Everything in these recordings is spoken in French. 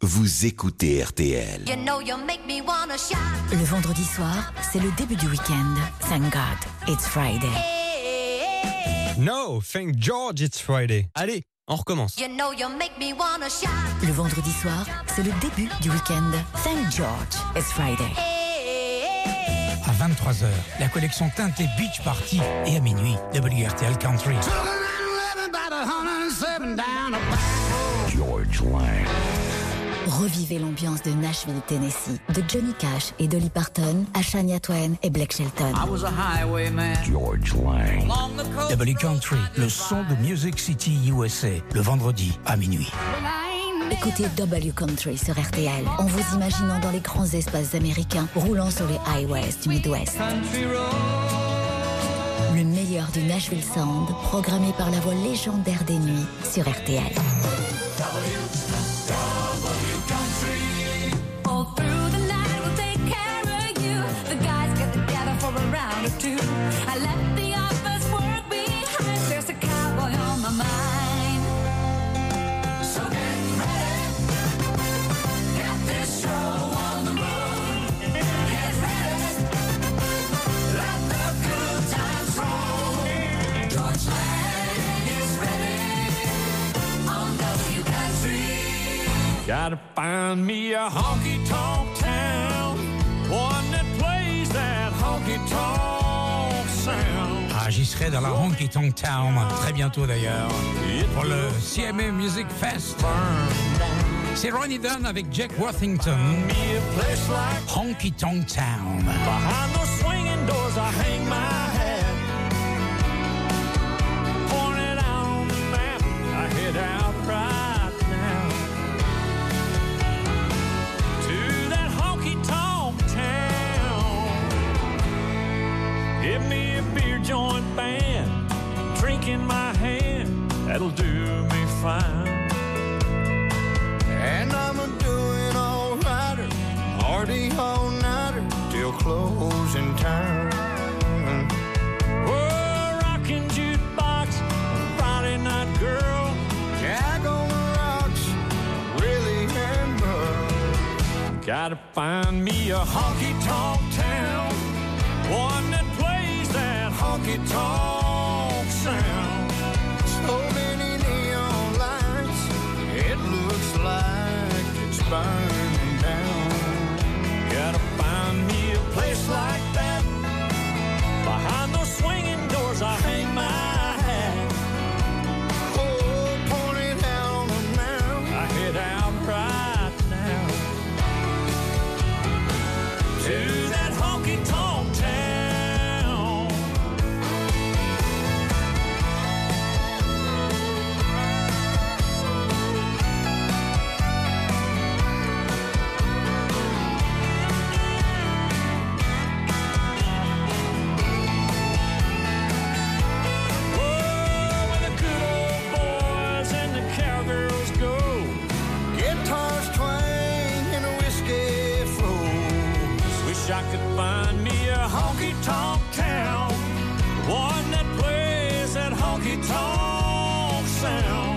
vous écoutez RTL. You know you make me wanna shout. Le vendredi soir, c'est le début du week-end. Thank God, it's Friday. No, thank George, it's Friday. Allez, on recommence. You know you make me wanna shout. Le vendredi soir, c'est le début du week-end. Thank George, it's Friday. À 23h, la collection teintée Beach Party et à minuit, WRTL Country. George Lang. Revivez l'ambiance de Nashville, Tennessee, de Johnny Cash et Dolly Parton à Shania Twain et Blake Shelton. George Lang. W Country, le son de Music City USA, le vendredi à minuit. Écoutez W Country sur RTL en vous imaginant dans les grands espaces américains roulant sur les highways du Midwest. Le meilleur du Nashville Sound, programmé par la voix légendaire des nuits sur RTL. Gotta find me a honky tonk town, one j'y serai dans la Honky Tonk Town, très bientôt d'ailleurs, pour le CMA Music Fest. C'est Ronnie Dunn avec Jack Worthington, Honky Tonk Town. In my hand, that'll do me fine. And I'm a doing alrighter, party all nighter till closing time. Oh, rockin' jukebox, Friday night girl. Rocks. Gotta find me a honky tonk town, one that plays that honky tonk burn. Could find me a honky tonk town, one that plays that honky tonk sound.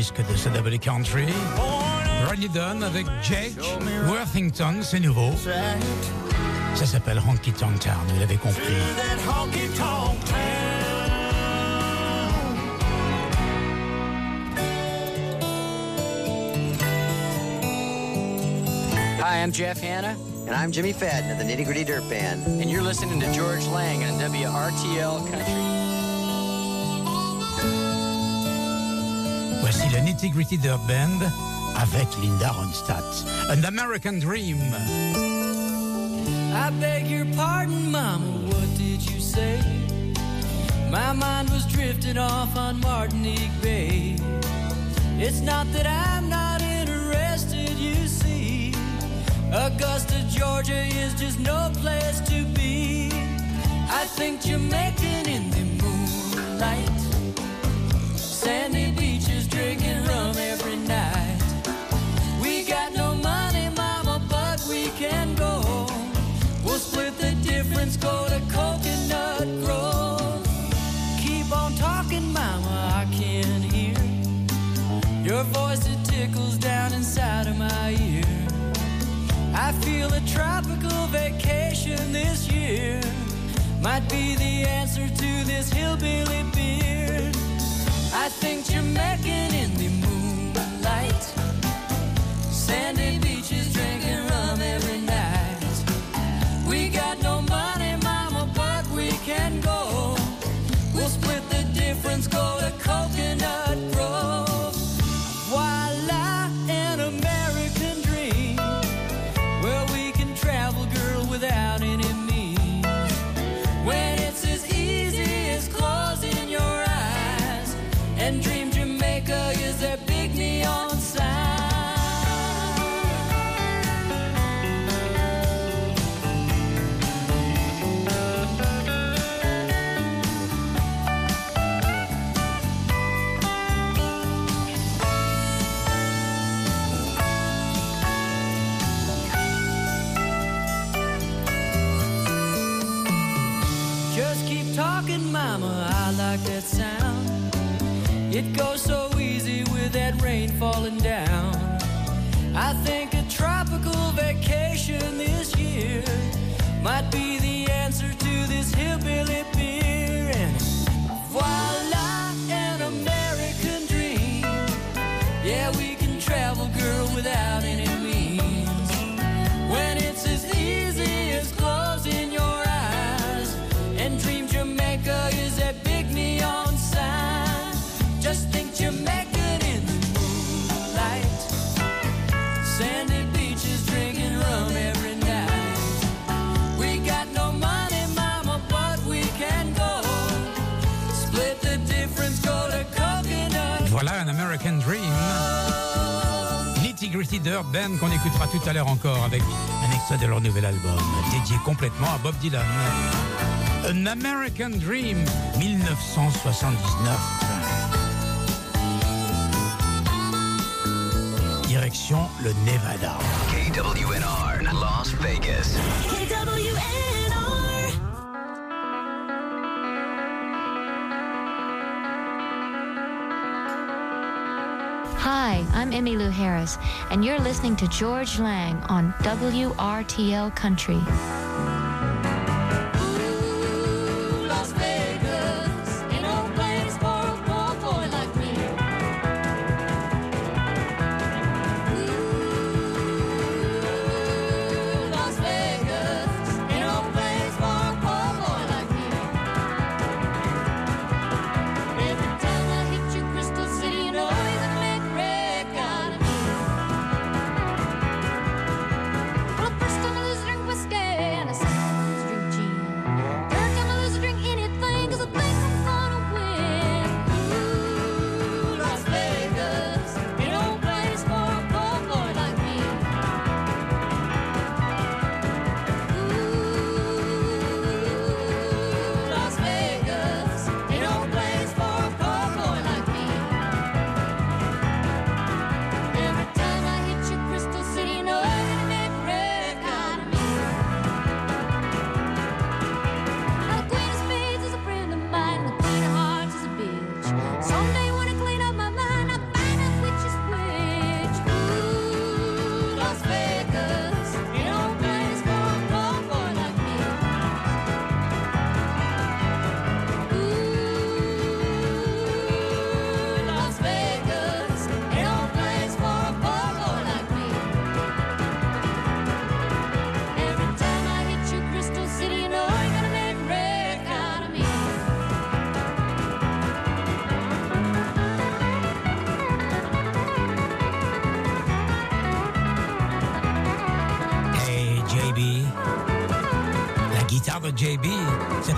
Disque de CW Country. Dunn avec Jake Worthington, c'est nouveau. Ça s'appelle Honky Tonk Town, vous l'avez compris. Hi, I'm Jeff Hanna, and I'm Jimmy Fadden of the Nitty Gritty Dirt Band, and you're listening to George Lang on WRTL Country. Le Nitty Gritty Dirt Band avec Linda Ronstadt. An American Dream. I beg your pardon, Mama, what did you say? My mind was drifting off on Martinique Bay. It's not that I'm not interested, you see. Augusta, Georgia is just no place to be. I think Jamaican in the moonlight. Sandy drinking rum every night. We got no money, mama, but we can go. We'll split the difference, go to Coconut Grove. Keep on talking, mama, I can hear your voice, it tickles down inside of my ear. I feel a tropical vacation this year might be the answer to this hillbilly beer. I think Jamaican in the moonlight, sandy beaches drinking rum every night. We got no money, mama, but we can go. We'll split the difference, go to It goes so easy with that rain falling down. I think a tropical vacation this year might be Gritty Dirt Band qu'on écoutera tout à l'heure encore avec un extrait de leur nouvel album dédié complètement à Bob Dylan. An American Dream 1979. Direction le Nevada. KWNR, Las Vegas. Hi, I'm Emmylou Harris, and you're listening to George Lang on WRTL Country.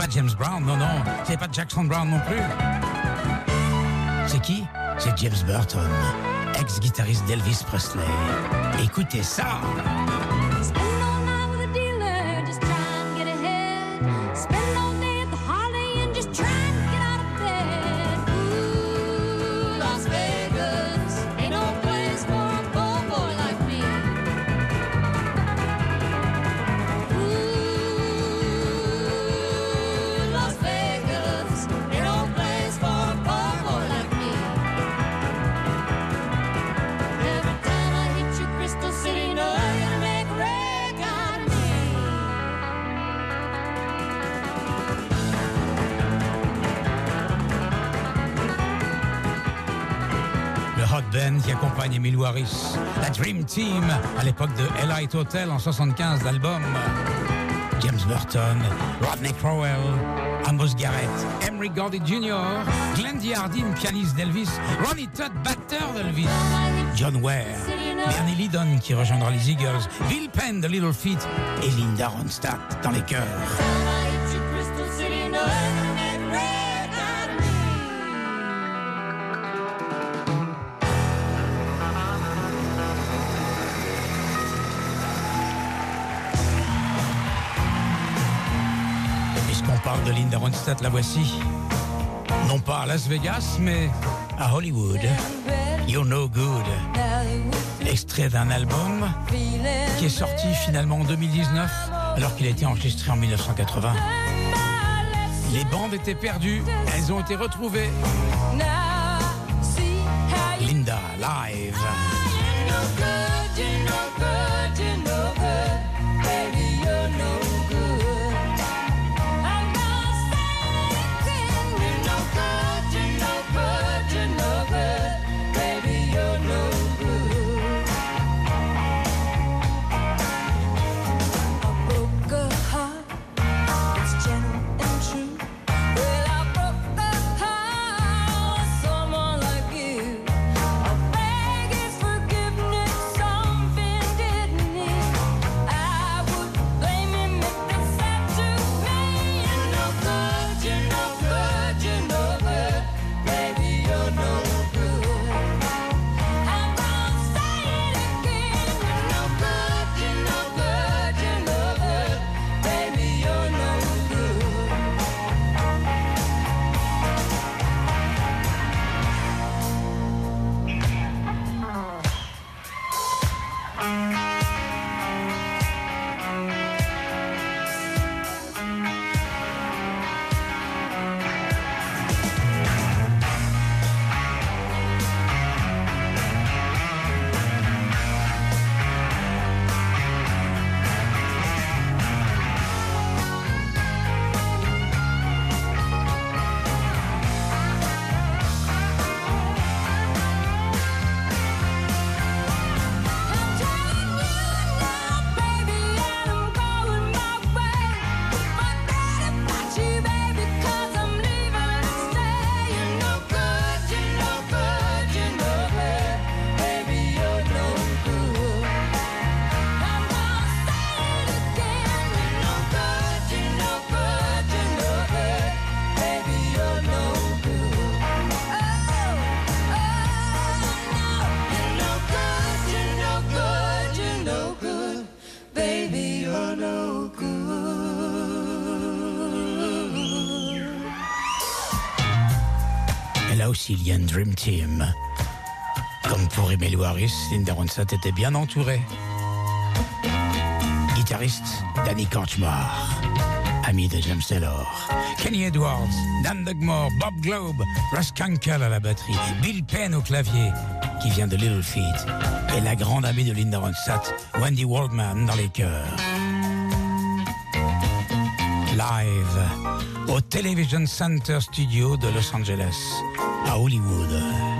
Pas James Brown, non, non. C'est pas Jackson Brown non plus. C'est qui? C'est James Burton, ex-guitariste d'Elvis Presley. Écoutez ça. La Dream Team à l'époque de Elite Hotel en 75 l'album. James Burton, Rodney Crowell, Amos Garrett, Emery Gordy Jr., Glenn Hardin, pianiste d'Elvis, Ronnie Todd, batteur d'Elvis, John Ware, Bernie Lydon qui rejoindra les Eagles, Bill Penn de Little Feat et Linda Ronstadt dans les chœurs. De Linda Ronstadt, la voici. Non pas à Las Vegas, mais à Hollywood. You're No Good. Extrait d'un album qui est sorti finalement en 2019, alors qu'il a été enregistré en 1980. Les bandes étaient perdues, elles ont été retrouvées. Linda, live. Une Dream Team. Comme pour Emilio Harris, Linda Ronstadt était bien entourée. Guitariste, Danny Korchmar. Ami de James Taylor. Kenny Edwards, Dan Dugmore, Bob Globe, Russ Kunkel à la batterie, Bill Penn au clavier, qui vient de Little Feet. Et la grande amie de Linda Ronstadt, Wendy Waldman dans les chœurs. Live au Television Center Studio de Los Angeles, à Hollywood.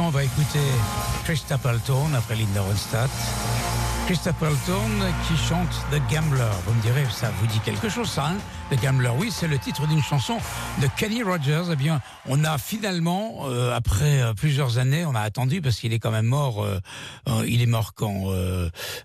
On va écouter Chris Stapleton après Linda Ronstadt. Chris Stapleton qui chante The Gambler. Vous me direz, ça vous dit quelque chose, ça, hein? The Gambler. Oui, c'est le titre d'une chanson de Kenny Rogers. Eh bien, on a finalement, euh, après euh, plusieurs années, on a attendu parce qu'il est quand même mort. euh, il est mort quand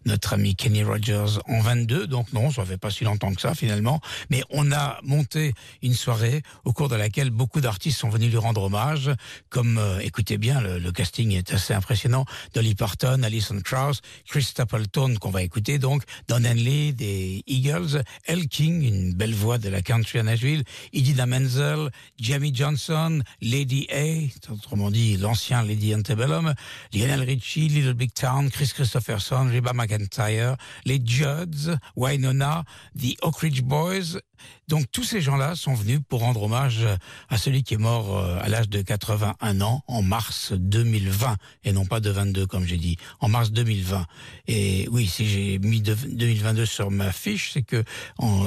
notre ami Kenny Rogers en 22. Donc non, ça fait pas si longtemps que ça finalement. Mais on a monté une soirée au cours de laquelle beaucoup d'artistes sont venus lui rendre hommage. Comme, écoutez bien, le, casting est assez impressionnant. Dolly Parton, Alison Krauss, Chris Stapleton qu'on va écouter donc, Don Henley des Eagles, El King, une belle voix de la country à Nashville, Idina Menzel, Jamie Johnson, Lady A, autrement dit l'ancien Lady Antebellum, Lionel Richie, Little Big Town, Chris Christopherson, Reba McIntyre, les Judds, Wynonna, The Oak Ridge Boys. Donc tous ces gens-là sont venus pour rendre hommage à celui qui est mort euh, à l'âge de 81 ans en mars 2020 et non pas de 22 comme j'ai dit, en mars 2020. Et oui, si j'ai mis de- 2022 sur ma fiche, c'est que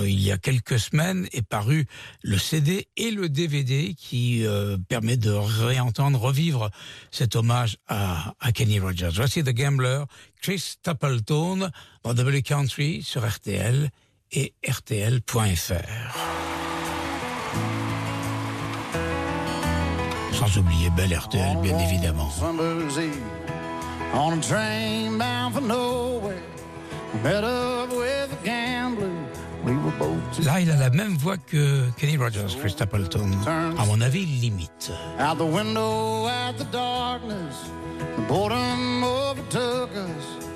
il y a quelques semaines est paru le CD et le DVD qui euh, permet de réentendre, revivre cet hommage à, à Kenny Rogers. Voici The Gambler, Chris Stapleton dans W Country sur RTL et RTL.fr. Sans oublier Belle RTL, bien évidemment. Summer's Eve on a train bound for nowhere. Met up with a gambler. We were both Là, il a la même voix que Kenny Rogers, Chris Stapleton. À mon avis, limite. out the window at the darkness. The boredom overtook us.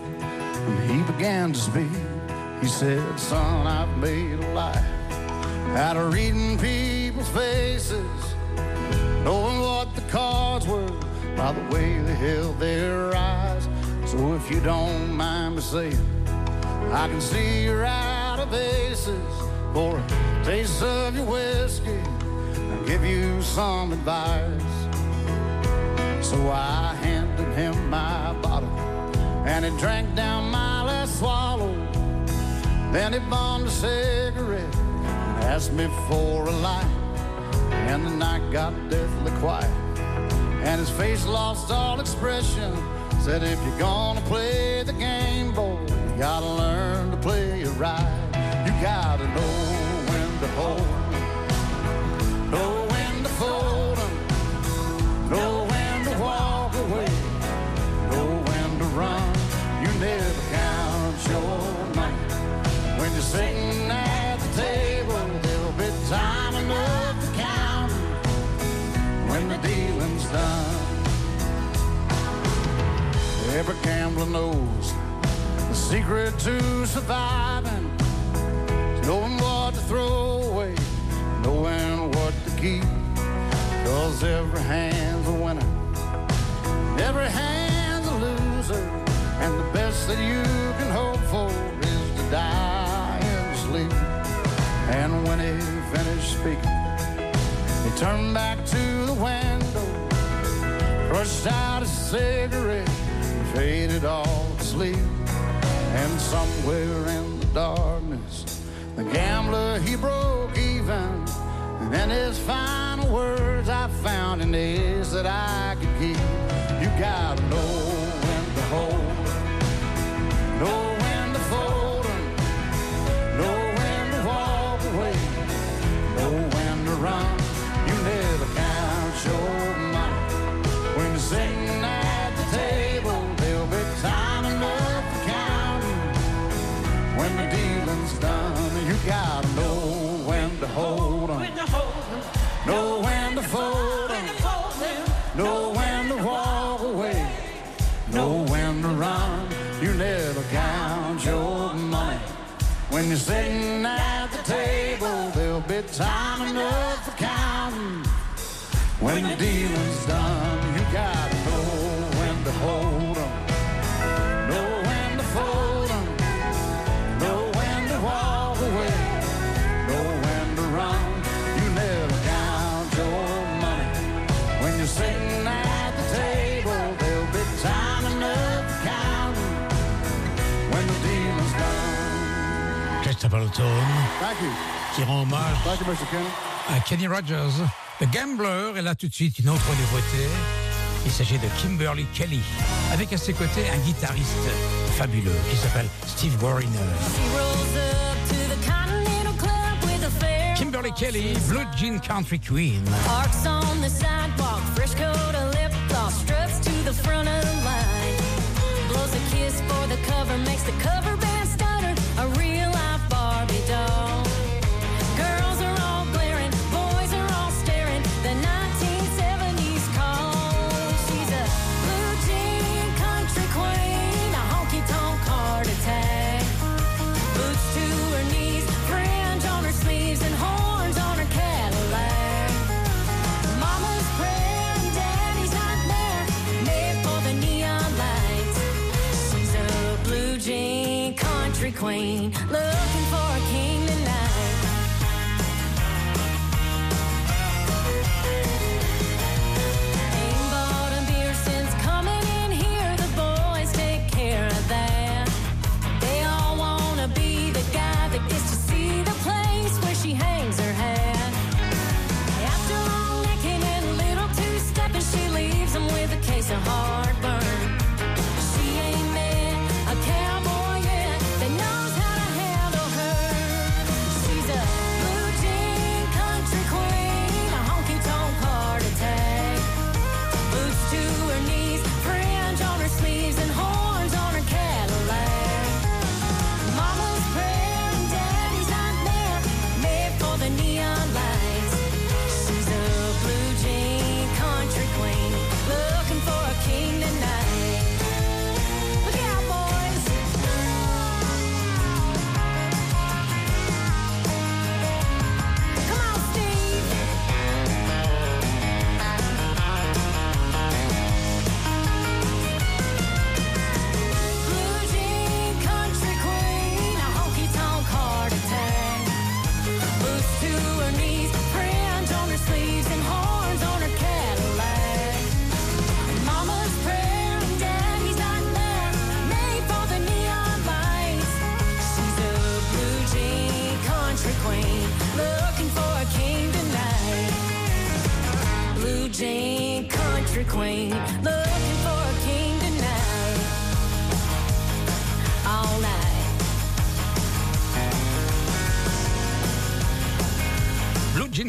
And he began to speak. He said, Son, I've made a life out of reading people's faces, knowing what the cards were by the way they held their eyes. So if you don't mind me saying, I can see you're out of aces for a taste of your whiskey. I'll give you some advice. So I handed him my bottle, and he drank down my last swallow. Then he bummed a cigarette and asked me for a light. And the night got deathly quiet, and his face lost all expression. Said, if you're gonna play the game, boy, gotta learn to play it right. You gotta know when to hold know when to fold know when to walk away, know when to run. You never count your money when you're sitting at the table. There'll be time enough to count when the dealing's done. Every gambler knows secret to surviving knowing what to throw away, knowing what to keep. Cause every hand's a winner, every hand's a loser, and the best that you can hope for is to die in sleep. And when he finished speaking, he turned back to the window, crushed out a cigarette, and faded off to sleep. And somewhere in the darkness, the gambler he broke even. And then his final words I found in this that I could keep. You gotta know when to hold, know when to fold, know when to walk away, know when to run. Stapleton Thank you. qui rend hommage Thank you, Mr. Kenny. à Kenny Rogers. The Gambler, et là tout de suite une autre nouveauté. Il s'agit de Kimberly Kelly, avec à ses côtés un guitariste fabuleux qui s'appelle Steve Wariner. Kimberly Kelly, Blue Jean Country Queen. Parks on the sidewalk, fresh coat of lip gloss, struts to the front of the line. Blows a kiss for the cover, makes the cover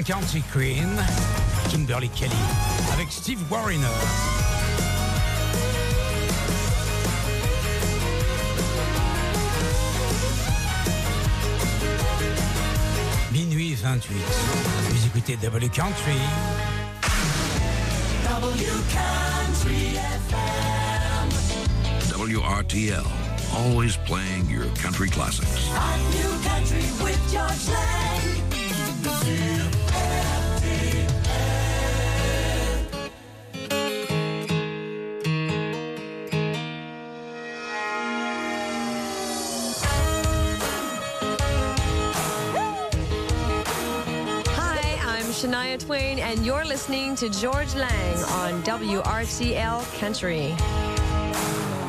Blue Country Queen, Kimberly Kelly, avec Steve Wariner. Minuit 28. Vous écoutez W Country. WRTL, always playing your country classics. New country with George Lang. Twain, and you're listening to George Lang on WRTL Country.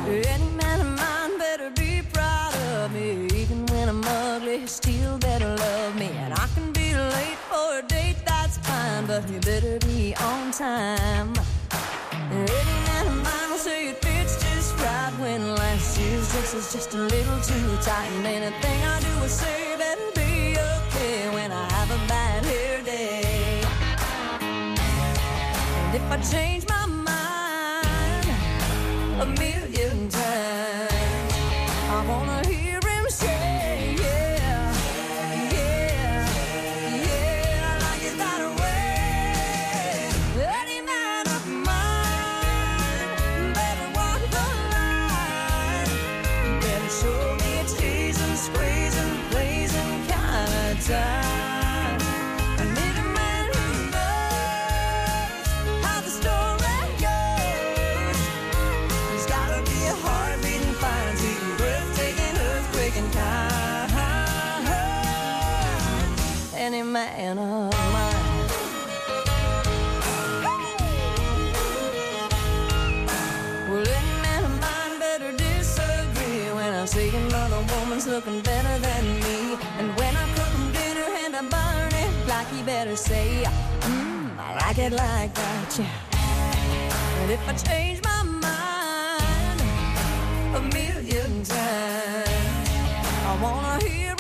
Any man of mine better be proud of me. Even when I'm ugly, he still better love me. And I can be late for a date, that's fine, but you better be on time. Any man of mine will say it fits just right when last year's dress is just a little too tight. And anything I do or say better be okay when I have a bad if I change my mind Of mine. Well, any man of mine better disagree when I see woman's looking better than me. And when I cook him dinner and I burn it, like he better say, mmm, I like it like that, yeah. And if I change my mind a million times, I wanna hear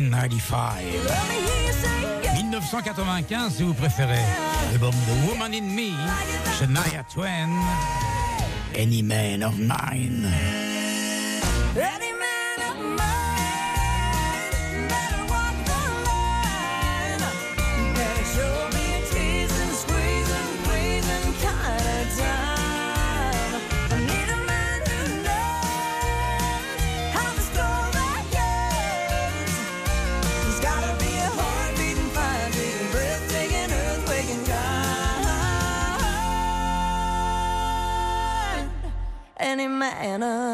1995. 1995, si vous préférez. L'album The Woman in Me, Shania Twain, Any Man of Mine. And Anna.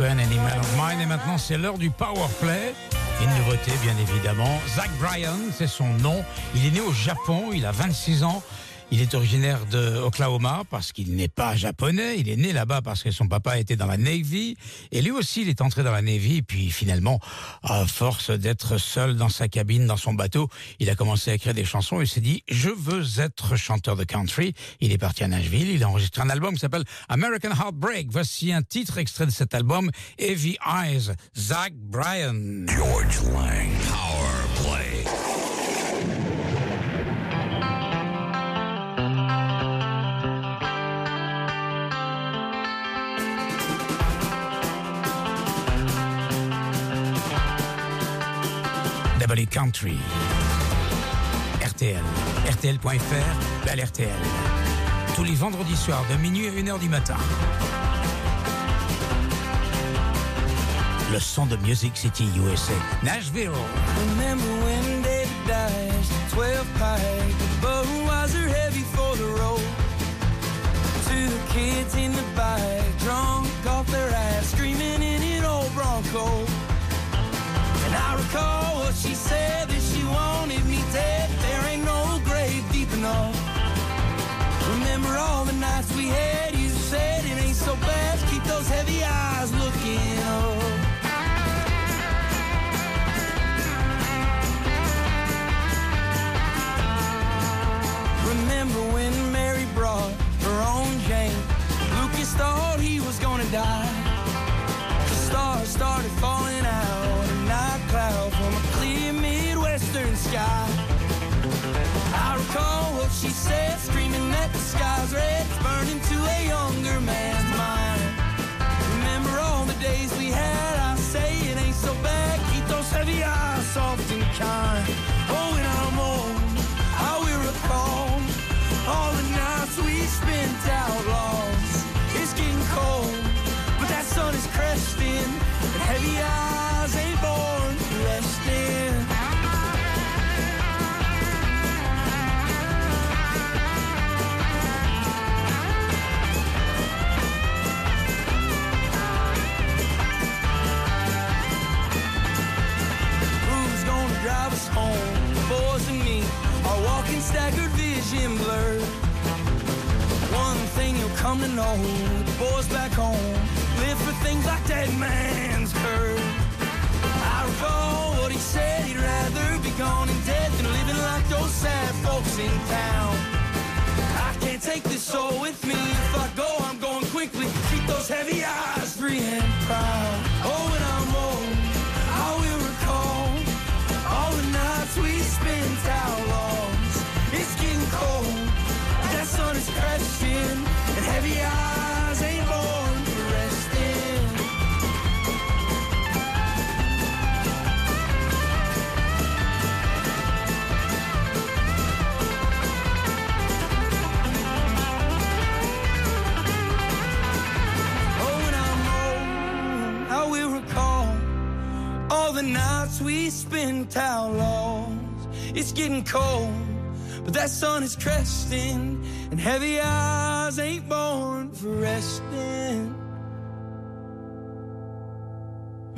Et maintenant, c'est l'heure du Power Play. Une nouveauté, bien évidemment. Zach Bryan, c'est son nom. Il est né au Japon, il a 26 ans. Il est originaire de Oklahoma parce qu'il n'est pas japonais. Il est né là-bas parce que son papa était dans la Navy. Et lui aussi, il est entré dans la Navy. Puis finalement, à force d'être seul dans sa cabine, dans son bateau, il a commencé à écrire des chansons. Il s'est dit, je veux être chanteur de country. Il est parti à Nashville. Il a enregistré un album qui s'appelle American Heartbreak. Voici un titre extrait de cet album, Heavy Eyes, Zach Bryan. George Lang. Power Play. RTL. RTL.fr, Belle RTL. Tous les vendredis soirs de minuit à 1h du matin. Le son de Music City USA. Nashville. Remember when David dies, 12 pike, but Budweiser heavy for the road. The kids in the back, drunk off their ass, screaming in an old Bronco. And I recall what she said that she wanted me dead. There ain't no grave deep enough. Remember all the nights we had, you said it ain't so bad. Keep those heavy eyes looking up. Remember when Mary brought her own Jane? Lucas thought he was gonna die. Said, screaming that the sky's red, burning to a younger man's mind. Remember all the days we had, I say it ain't so bad, keep those heavy eyes soft and kind. To know, the boys back home live for things like that man's curve. I recall what he said. He'd rather be gone and dead than living like those sad folks in town. I can't take this soul with me. If I go, I'm going quickly. Keep those heavy eyes free and proud. Oh, when I'm old, I will recall all the nights we spent outlaws. It's getting cold. That sun is crashing, for resting. Oh, old, I will recall all the nights we spent outlaws. It's getting cold, but that sun is cresting, and heavy eyes ain't born for resting.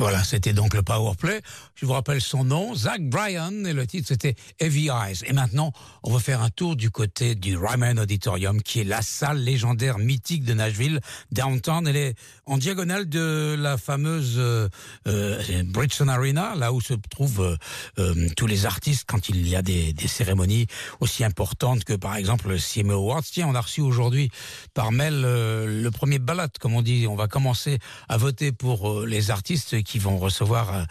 Voilà, c'était donc le Powerplay. Je vous rappelle son nom, Zach Bryan, et le titre c'était Heavy Eyes. Et maintenant, on va faire un tour du côté du Ryman Auditorium, qui est la salle légendaire mythique de Nashville, downtown. Elle est en diagonale de la fameuse euh, euh, Bridgestone Arena, là où se trouvent euh, euh, tous les artistes quand il y a des, cérémonies aussi importantes que par exemple le CMA Awards. Tiens, on a reçu aujourd'hui par mail le premier ballot, comme on dit. On va commencer à voter pour les artistes qui vont recevoir euh,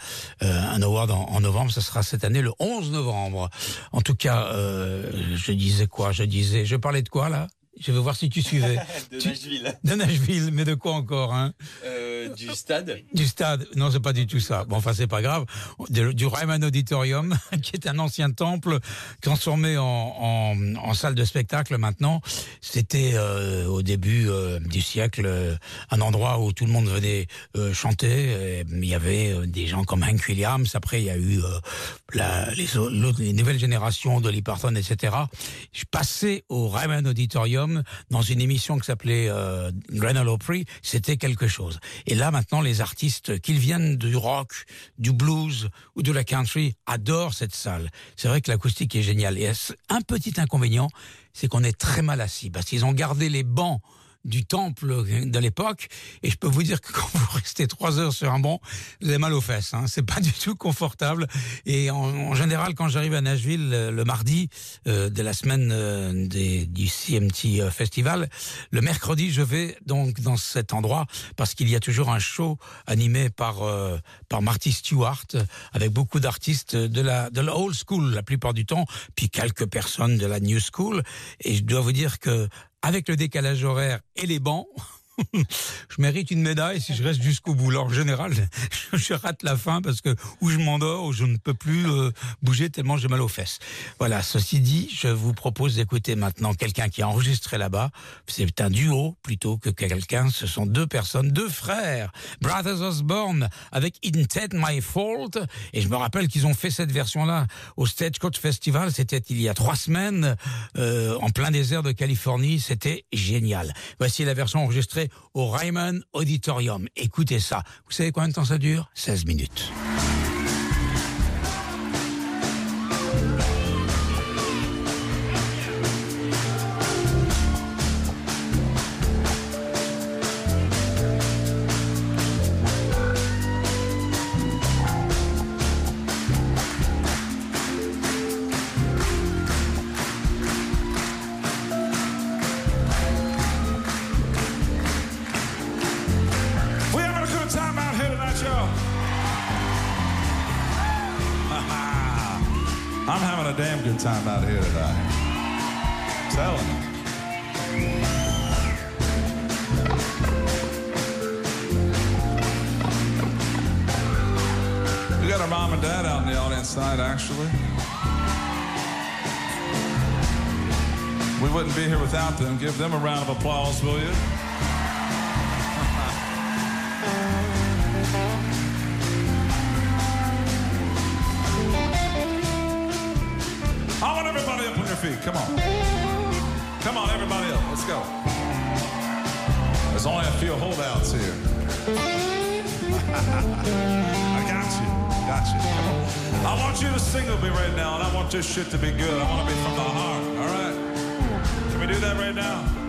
euh, un award en, en novembre. Ce sera cette année le 11 novembre. En tout cas, euh, je disais quoi? Je disais, je parlais de quoi là? Je veux voir si tu suivais. De Tu- Nashville. De Nashville, mais de quoi encore hein? Euh, du stade. Du stade. Non, c'est pas du tout ça. Bon, enfin, c'est pas grave. De- du Ryman Auditorium, qui est un ancien temple transformé en, en, en salle de spectacle maintenant. C'était euh, au début euh, du siècle un endroit où tout le monde venait chanter. Et Il y avait des gens comme Hank Williams. Après, il y a eu la, les nouvelles générations, Dolly Parton, etc. Je passais au Ryman Auditorium dans une émission qui s'appelait euh, Opry. C'était quelque chose. Et là, maintenant, les artistes, qu'ils viennent du rock, du blues ou de la country, adorent cette salle. C'est vrai que l'acoustique est géniale. Et un petit inconvénient, c'est qu'on est très mal assis parce qu'ils ont gardé les bancs du temple de l'époque. Et je peux vous dire que quand vous restez trois heures sur un banc vous avez mal aux fesses hein. c'est pas du tout confortable. Et en, en général quand j'arrive à Nashville le, le mardi euh, de la semaine euh, des, du CMT euh, Festival le mercredi je vais donc dans cet endroit parce qu'il y a toujours un show animé par euh, par Marty Stewart euh, avec beaucoup d'artistes de la de la old school la plupart du temps puis quelques personnes de la new school. Et je dois vous dire que avec le décalage horaire et les bancs, je mérite une médaille si je reste jusqu'au bout. Alors, en général, je rate la fin parce que ou je m'endors ou je ne peux plus euh, bouger tellement j'ai mal aux fesses. Voilà, ceci dit, je vous propose d'écouter maintenant quelqu'un qui a enregistré là-bas. C'est un duo plutôt que quelqu'un. Ce sont deux personnes, deux frères, Brothers Osborne, avec Intent My Fault. Et je me rappelle qu'ils ont fait cette version-là au Stagecoach Festival. C'était il y a trois semaines, euh, en plein désert de Californie. C'était génial. Voici la version enregistrée au Ryman Auditorium. Écoutez ça. Vous savez combien de temps ça dure? 16 minutes. A damn good time out here tonight. Telling you. We got our mom and dad out in the audience tonight, actually. We wouldn't be here without them. Give them a round of applause, will you? Come on. Come on, everybody up. Let's go. There's only a few holdouts here. I got you. Got you. Come on. I want you to sing with me right now, and I want this shit to be good. I want to be from the heart. All right? Can we do that right now?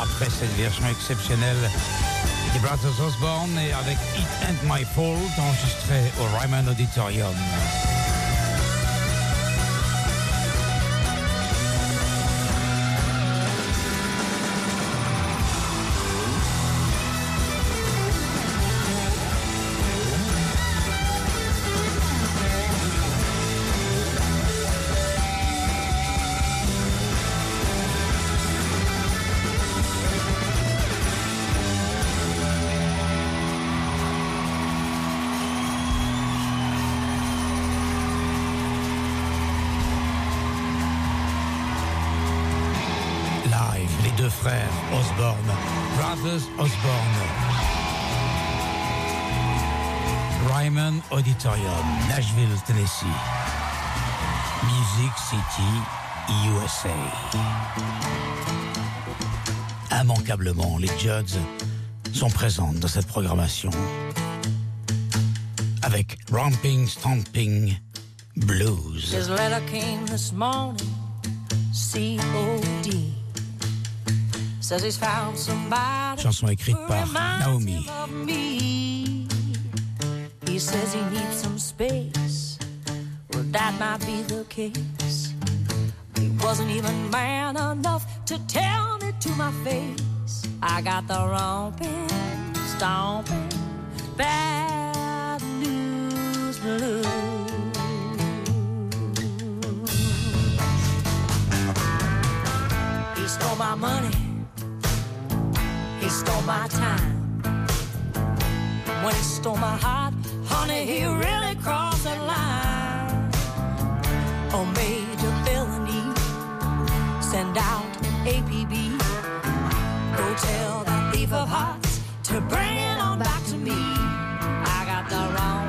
Après cette version exceptionnelle des Brothers Osborne et avec It Ain't My Fault enregistré au Ryman Auditorium. Frères Osborne, Brothers Osborne. Ryman Auditorium, Nashville, Tennessee. Music City, USA. Immanquablement, les Judds sont présentes dans cette programmation. Avec Romping Stomping Blues. His letter came this morning, C-O-D. Chanson écrite par Naomi. He says he needs some space. Well, that might be the case. He wasn't even man enough to tell me to my face. I got the romping, stomping, bad news blues. He stole my money. Stole my time. When he stole my heart, honey, he really crossed that line. Oh, major felony. Send out an APB. Go tell that thief of hearts to bring it on back to me. I got the romping,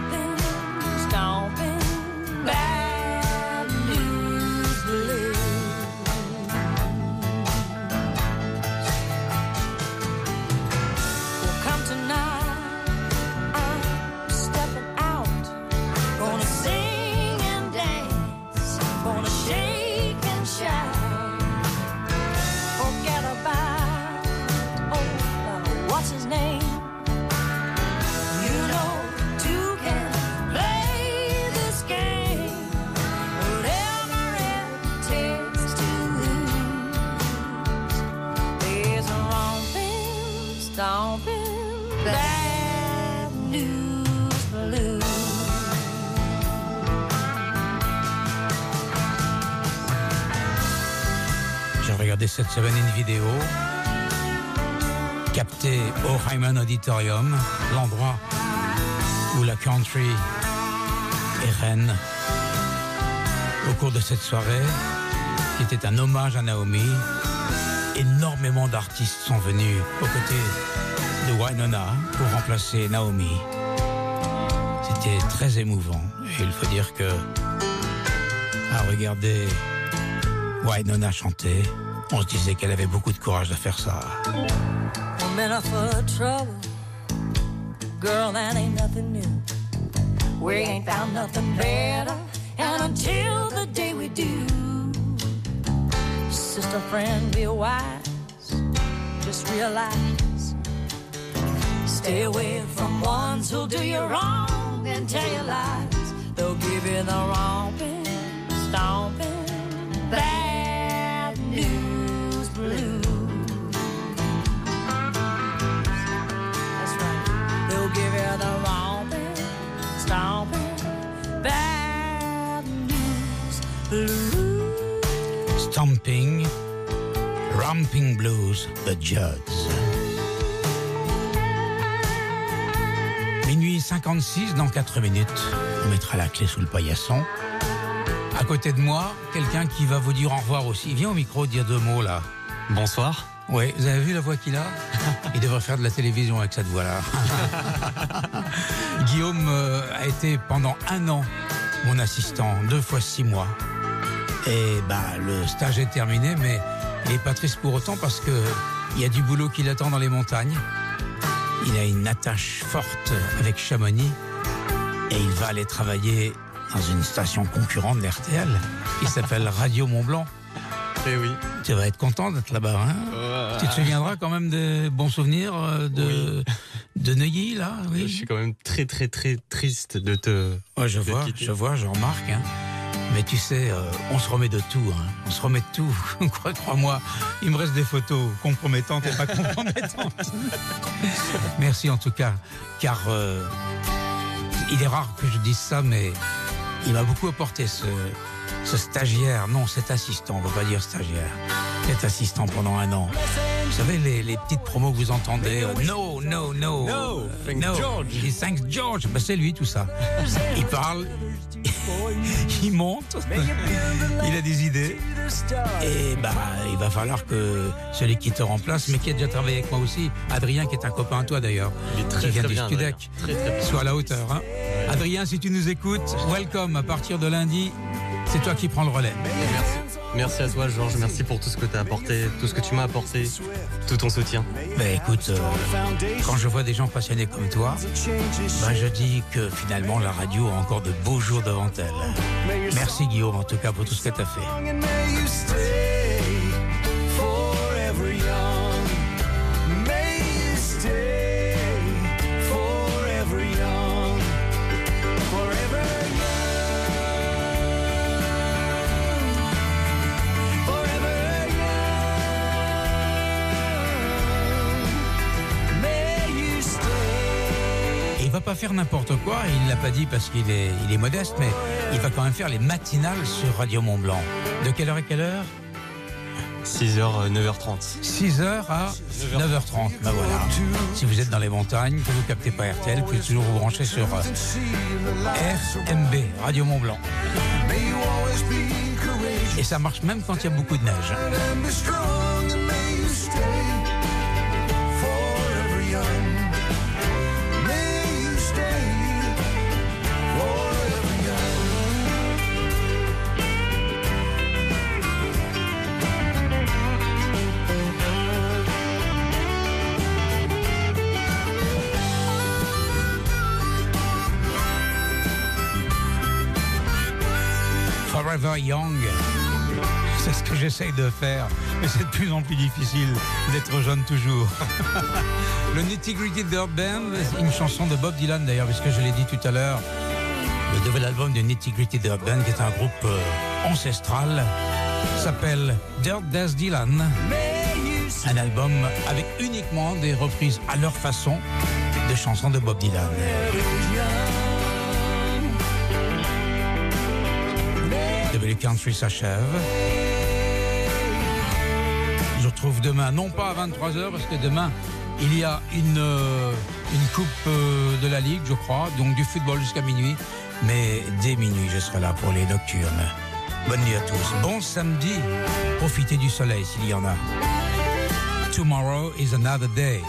J'ai regardé cette semaine une vidéo captée au Hyman Auditorium, l'endroit où la country est reine. Au cours de cette soirée, qui était un hommage à Naomi, énormément d'artistes sont venus aux côtés de Wynonna pour remplacer Naomi. C'était très émouvant. Et il faut dire que, à regarder Wynonna chanter, on se disait qu'elle avait beaucoup de courage de faire ça. I'm in a full of trouble. Girl, that ain't nothing new. We ain't found nothing better. And until the day we do, sister, friend, be wise. Just realize. Stay away from ones who'll do you wrong and tell you lies. They'll give you the romping, stomping, bad give you the romping, stomping, bad news blues. Stomping, Ramping Blues, The Judds. Minuit 56, dans 4 minutes, on mettra la clé sous le paillasson. À côté de moi, quelqu'un qui va vous dire au revoir aussi. Viens au micro dire deux mots là. Bonsoir. Oui, vous avez vu la voix qu'il a? Il devrait faire de la télévision avec cette voix-là. Guillaume euh, a été pendant un an mon assistant, deux fois six mois. Et bah le stage est terminé, mais il n'est pas triste pour autant parce que il y a du boulot qui l'attend dans les montagnes. Il a une attache forte avec Chamonix et il va aller travailler dans une station concurrente de RTL qui s'appelle Radio Mont Blanc. Eh oui. Tu vas être content d'être là-bas, hein Tu te souviendras quand même des bons souvenirs euh, de, de Neuilly, là oui. Je suis quand même très très très triste de te. Ouais, je de vois, quitter. je vois, je remarque. hein. Mais tu sais, euh, on se remet de tout. hein. On se remet de tout. Crois- Crois-moi, il me reste des photos compromettantes et pas compromettantes. Merci en tout cas, car euh, il est rare que je dise ça, mais il m'a beaucoup apporté ce, ce stagiaire, non, cet assistant, on ne va pas dire stagiaire, cet assistant pendant un an. Vous savez, les, les petites promos que vous entendez, euh, no, no, no, No, euh, thanks no, George. he thanks George, Ben, c'est lui tout ça. Il parle, il monte, il a des idées. Et bah, il va falloir que celui qui te remplace, mais qui a déjà travaillé avec moi aussi, Adrien, qui est un copain à toi d'ailleurs, Il est très, qui vient très du bien, Studec, soit à la hauteur. hein. Adrien, si tu nous écoutes, welcome. À partir de lundi, c'est toi qui prends le relais. Merci. Merci à toi, Georges. Merci pour tout ce que tu as apporté, tout ce que tu m'as apporté, tout ton soutien. Ben écoute, euh, quand je vois des gens passionnés comme toi, ben je dis que finalement la radio a encore de beaux jours devant elle. Merci Guillaume en tout cas pour tout ce que tu as fait. Pas faire n'importe quoi, il l'a pas dit parce qu'il est, il est modeste, mais il va quand même faire les matinales sur Radio Mont Blanc. De quelle heure à quelle heure? 6h, 9h30. 6h à 9h30. Ben voilà. Si vous êtes dans les montagnes, que vous captez pas RTL, vous pouvez toujours vous brancher sur euh, RMB, Radio Mont Blanc. Et ça marche même quand il y a beaucoup de neige. Forever Young. C'est ce que j'essaye de faire, mais c'est de plus en plus difficile d'être jeune toujours. Le Nitty Gritty Dirt Band, une chanson de Bob Dylan d'ailleurs, puisque je l'ai dit tout à l'heure. Le nouvel album de Nitty Gritty Dirt Band, qui est un groupe euh, ancestral, s'appelle Dirt Death Dylan. Un album avec uniquement des reprises à leur façon de chansons de Bob Dylan. Country s'achève. Je retrouve demain, non pas à 23h, parce que demain, il y a une, euh, une coupe euh, de la Ligue, je crois, donc du football jusqu'à minuit. Mais dès minuit, je serai là pour les nocturnes. Bonne nuit à tous. Bon samedi. Profitez du soleil s'il y en a. Tomorrow is another day.